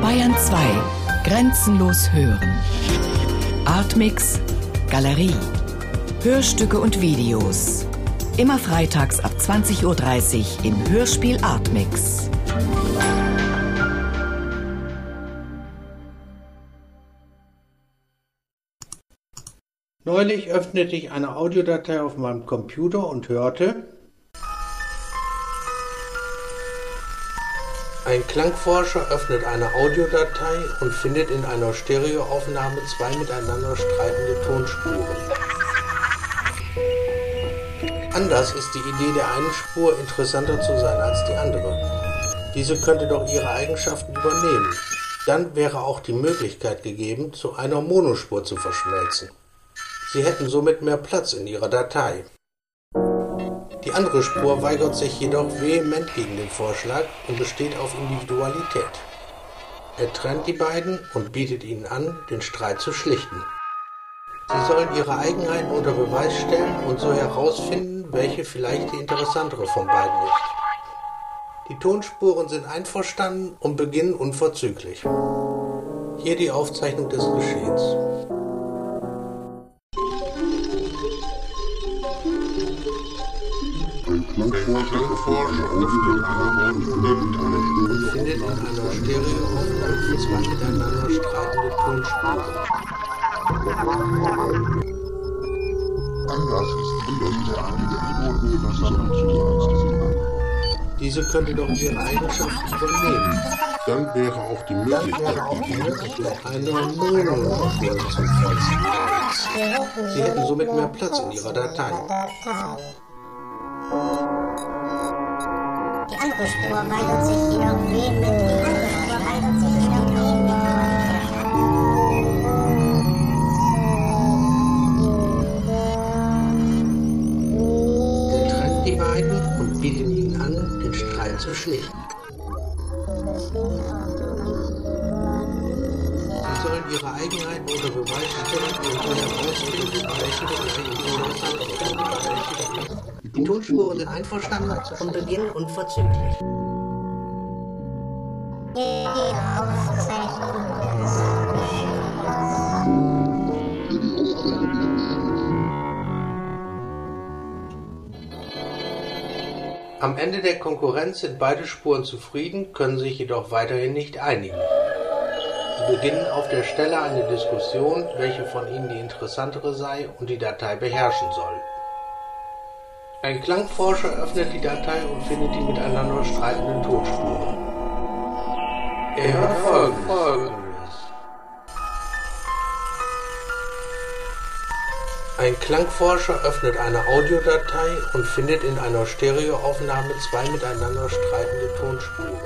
Bayern 2. Grenzenlos hören. Artmix. Galerie. Hörstücke und Videos. Immer freitags ab 20.30 Uhr im Hörspiel Artmix. Neulich öffnete ich eine Audiodatei auf meinem Computer und hörte Ein Klangforscher öffnet eine Audiodatei und findet in einer Stereoaufnahme zwei miteinander streitende Tonspuren. Anders ist die Idee der einen Spur interessanter zu sein als die andere. Diese könnte doch ihre Eigenschaften übernehmen. Dann wäre auch die Möglichkeit gegeben, zu einer Monospur zu verschmelzen. Sie hätten somit mehr Platz in ihrer Datei. Die andere Spur weigert sich jedoch vehement gegen den Vorschlag und besteht auf Individualität. Er trennt die beiden und bietet ihnen an, den Streit zu schlichten. Sie sollen ihre Eigenheiten unter Beweis stellen und so herausfinden, welche vielleicht die interessantere von beiden ist. Die Tonspuren sind einverstanden und beginnen unverzüglich. Hier die Aufzeichnung des Geschehens. Klangforscher öffnet eine und findet in einer Stereoaufnahme zwei miteinander streitende Tonspuren. Anders ist die der einige Versammlung Diese könnte doch ihre Eigenschaften übernehmen. Dann wäre auch die Möglichkeit Monospur zu falsifizieren. Sie hätten somit mehr Platz in ihrer Datei. Die andere Spur weigert sich jedoch vehement. Die andere Spur weigert sich jedoch vehement. Er trennt die beiden und bietet ihnen an, den Streit zu schlichten. Sie sollen ihre Eigenheiten unter Beweis stellen und so herausfinden, welche das eigentlich Die Tonspuren sind einverstanden und beginnen unverzüglich. Am Ende der Konkurrenz sind beide Spuren zufrieden, können sich jedoch weiterhin nicht einigen. Sie beginnen auf der Stelle eine Diskussion, welche von ihnen die interessantere sei und die Datei beherrschen soll. Ein Klangforscher öffnet die Datei und findet die miteinander streitenden Tonspuren. Er hört folgendes. Ein Klangforscher öffnet eine Audiodatei und findet in einer Stereoaufnahme zwei miteinander streitende Tonspuren.